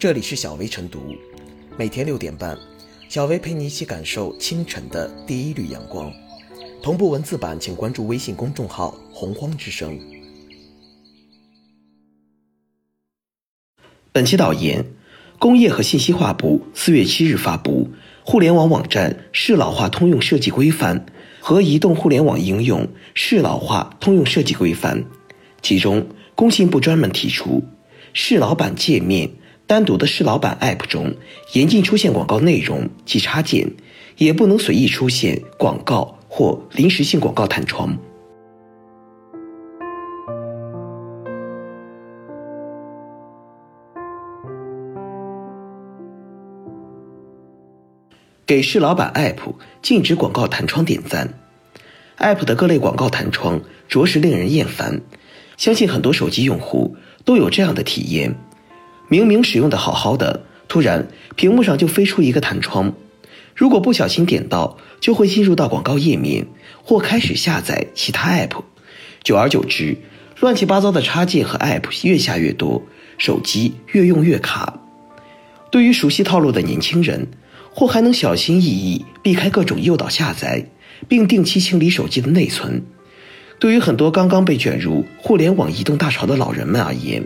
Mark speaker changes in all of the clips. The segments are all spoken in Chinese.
Speaker 1: 这里是小薇晨读，每天六点半，小薇陪你一起感受清晨的第一缕阳光。同步文字版，请关注微信公众号“洪荒之声”。本期导言：工业和信息化部四月七日发布《互联网网站适老化通用设计规范》和《移动互联网应用适老化通用设计规范》，其中工信部专门提出，适老版界面。单独的适老板 App 中，严禁出现广告内容及插件，也不能随意出现广告或临时性广告弹窗。给适老板 App 禁止广告弹窗点赞，App 的各类广告弹窗着实令人厌烦，相信很多手机用户都有这样的体验。明明使用的好好的，突然屏幕上就飞出一个弹窗，如果不小心点到，就会进入到广告页面或开始下载其他 app，久而久之，乱七八糟的插件和 app 越下越多，手机越用越卡。对于熟悉套路的年轻人，或还能小心翼翼避开各种诱导下载，并定期清理手机的内存；对于很多刚刚被卷入互联网移动大潮的老人们而言，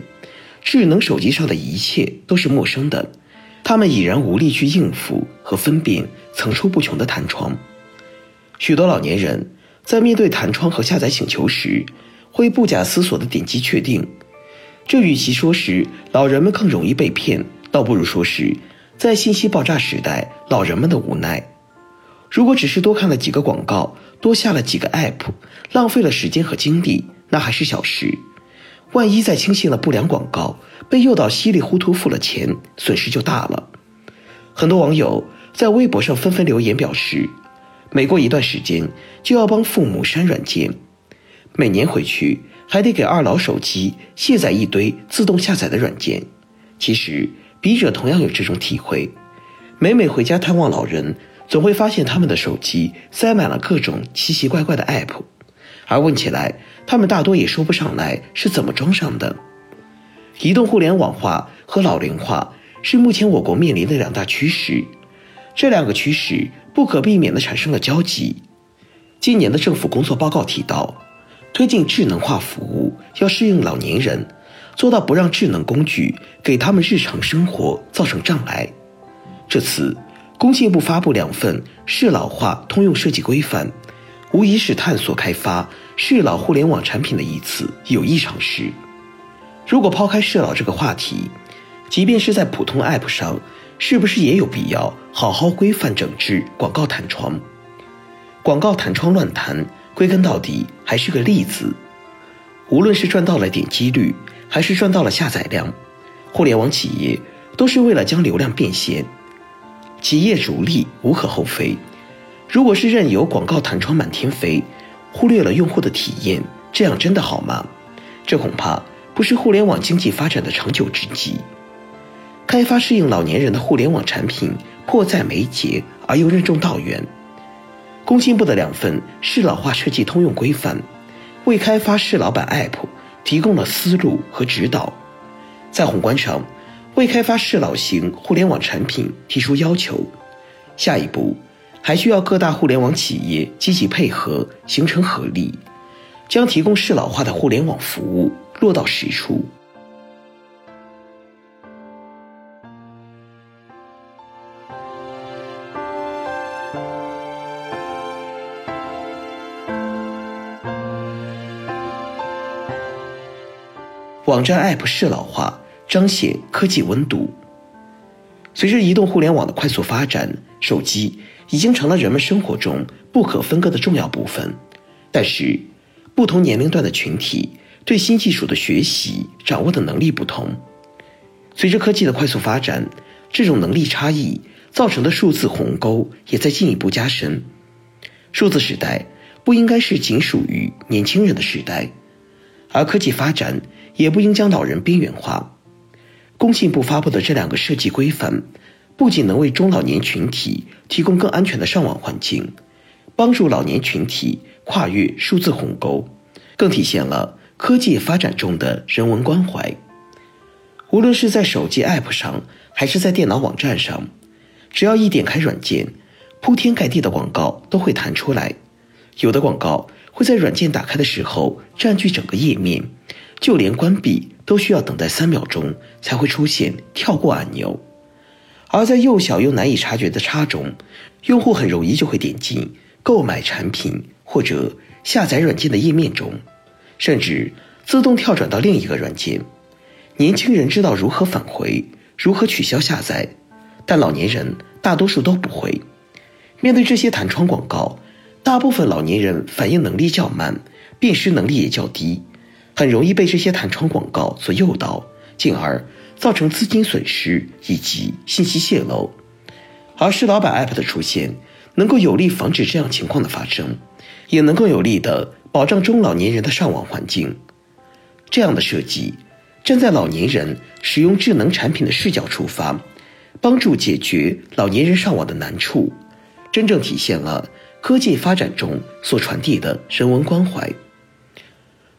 Speaker 1: 智能手机上的一切都是陌生的，他们已然无力去应付和分辨层出不穷的弹窗。许多老年人在面对弹窗和下载请求时，会不假思索地点击确定。这与其说是老人们更容易被骗，倒不如说是在信息爆炸时代老人们的无奈。如果只是多看了几个广告，多下了几个 app，浪费了时间和精力，那还是小事。万一再轻信了不良广告，被诱导稀里糊涂付了钱，损失就大了。很多网友在微博上纷纷留言表示，每过一段时间就要帮父母删软件，每年回去还得给二老手机卸载一堆自动下载的软件。其实笔者同样有这种体会，每每回家探望老人，总会发现他们的手机塞满了各种奇奇怪怪的 app。而问起来，他们大多也说不上来是怎么装上的。移动互联网化和老龄化是目前我国面临的两大趋势，这两个趋势不可避免地产生了交集。今年的政府工作报告提到，推进智能化服务要适应老年人，做到不让智能工具给他们日常生活造成障碍。这次，工信部发布两份适老化通用设计规范。无疑是探索开发适老互联网产品的一次有益尝试。如果抛开适老这个话题，即便是在普通 App 上，是不是也有必要好好规范整治广告弹窗？广告弹窗乱弹，归根到底还是个“利”字。无论是赚到了点击率，还是赚到了下载量，互联网企业都是为了将流量变现，企业逐利无可厚非。如果是任由广告弹窗满天飞，忽略了用户的体验，这样真的好吗？这恐怕不是互联网经济发展的长久之计。开发适应老年人的互联网产品迫在眉睫而又任重道远。工信部的两份适老化设计通用规范，为开发适老版 App 提供了思路和指导，在宏观上为开发适老型互联网产品提出要求。下一步。还需要各大互联网企业积极配合，形成合力，将提供适老化的互联网服务落到实处。网站 App 适老化，彰显科技温度。随着移动互联网的快速发展，手机已经成了人们生活中不可分割的重要部分。但是，不同年龄段的群体对新技术的学习、掌握的能力不同。随着科技的快速发展，这种能力差异造成的数字鸿沟也在进一步加深。数字时代不应该是仅属于年轻人的时代，而科技发展也不应将老人边缘化。工信部发布的这两个设计规范，不仅能为中老年群体提供更安全的上网环境，帮助老年群体跨越数字鸿沟，更体现了科技发展中的人文关怀。无论是在手机 App 上，还是在电脑网站上，只要一点开软件，铺天盖地的广告都会弹出来。有的广告会在软件打开的时候占据整个页面，就连关闭都需要等待三秒钟才会出现跳过按钮。而在又小又难以察觉的插中，用户很容易就会点进购买产品或者下载软件的页面中，甚至自动跳转到另一个软件。年轻人知道如何返回，如何取消下载，但老年人大多数都不会。面对这些弹窗广告，大部分老年人反应能力较慢，辨识能力也较低，很容易被这些弹窗广告所诱导，进而。造成资金损失以及信息泄露，而是老板 App 的出现，能够有力防止这样情况的发生，也能够有力的保障中老年人的上网环境。这样的设计，站在老年人使用智能产品的视角出发，帮助解决老年人上网的难处，真正体现了科技发展中所传递的人文关怀。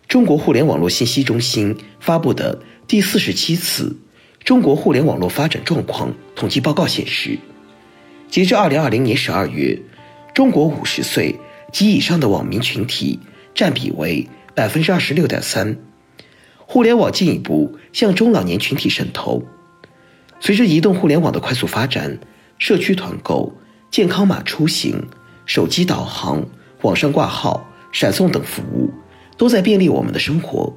Speaker 1: 中国互联网络信息中心发布的第四十七次。中国互联网络发展状况统计报告显示，截至二零二零年十二月，中国五十岁及以上的网民群体占比为百分之二十六点三。互联网进一步向中老年群体渗透。随着移动互联网的快速发展，社区团购、健康码出行、手机导航、网上挂号、闪送等服务，都在便利我们的生活。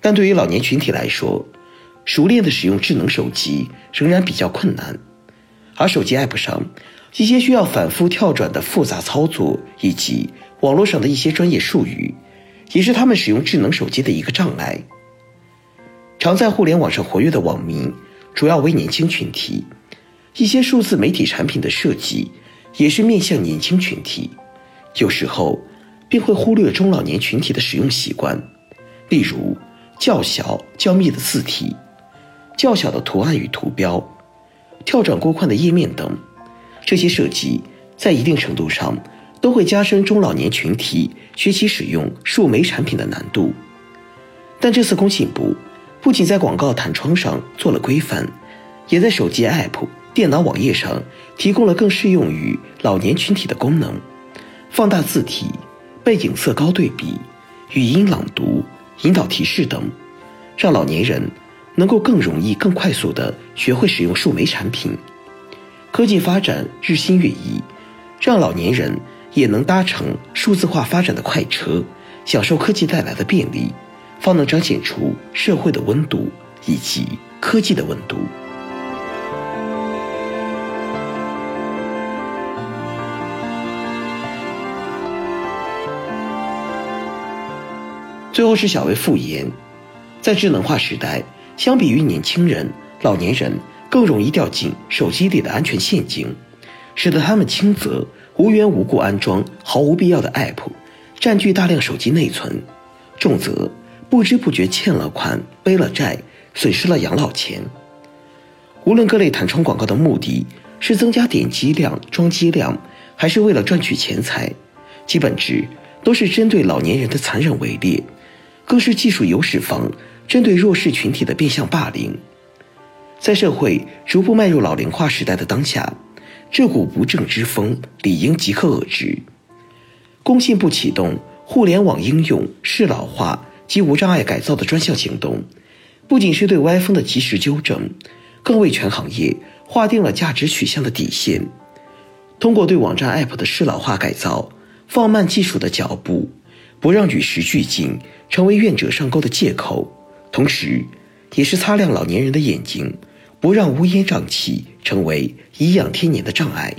Speaker 1: 但对于老年群体来说，熟练的使用智能手机仍然比较困难，而手机 App 上一些需要反复跳转的复杂操作，以及网络上的一些专业术语，也是他们使用智能手机的一个障碍。常在互联网上活跃的网民主要为年轻群体，一些数字媒体产品的设计也是面向年轻群体，有时候便会忽略中老年群体的使用习惯，例如较小较密的字体。较小的图案与图标，跳转过宽的页面等，这些设计在一定程度上都会加深中老年群体学习使用数媒产品的难度。但这次工信部不仅在广告弹窗上做了规范，也在手机 App、电脑网页上提供了更适用于老年群体的功能：放大字体、背景色高对比、语音朗读、引导提示等，让老年人。能够更容易、更快速地学会使用数媒产品。科技发展日新月异，让老年人也能搭乘数字化发展的快车，享受科技带来的便利，方能彰显出社会的温度以及科技的温度。最后是小薇复言，在智能化时代。相比于年轻人，老年人更容易掉进手机里的安全陷阱，使得他们轻则无缘无故安装毫无必要的 App，占据大量手机内存；重则不知不觉欠了款、背了债，损失了养老钱。无论各类弹窗广告的目的是增加点击量、装机量，还是为了赚取钱财，其本质都是针对老年人的残忍围猎，更是技术优势方。针对弱势群体的变相霸凌，在社会逐步迈入老龄化时代的当下，这股不正之风理应即刻遏制。工信部启动互联网应用适老化及无障碍改造的专项行动，不仅是对歪风的及时纠正，更为全行业划定了价值取向的底线。通过对网站 App 的适老化改造，放慢技术的脚步，不让与时俱进成为愿者上钩的借口。同时，也是擦亮老年人的眼睛，不让乌烟瘴气成为颐养天年的障碍。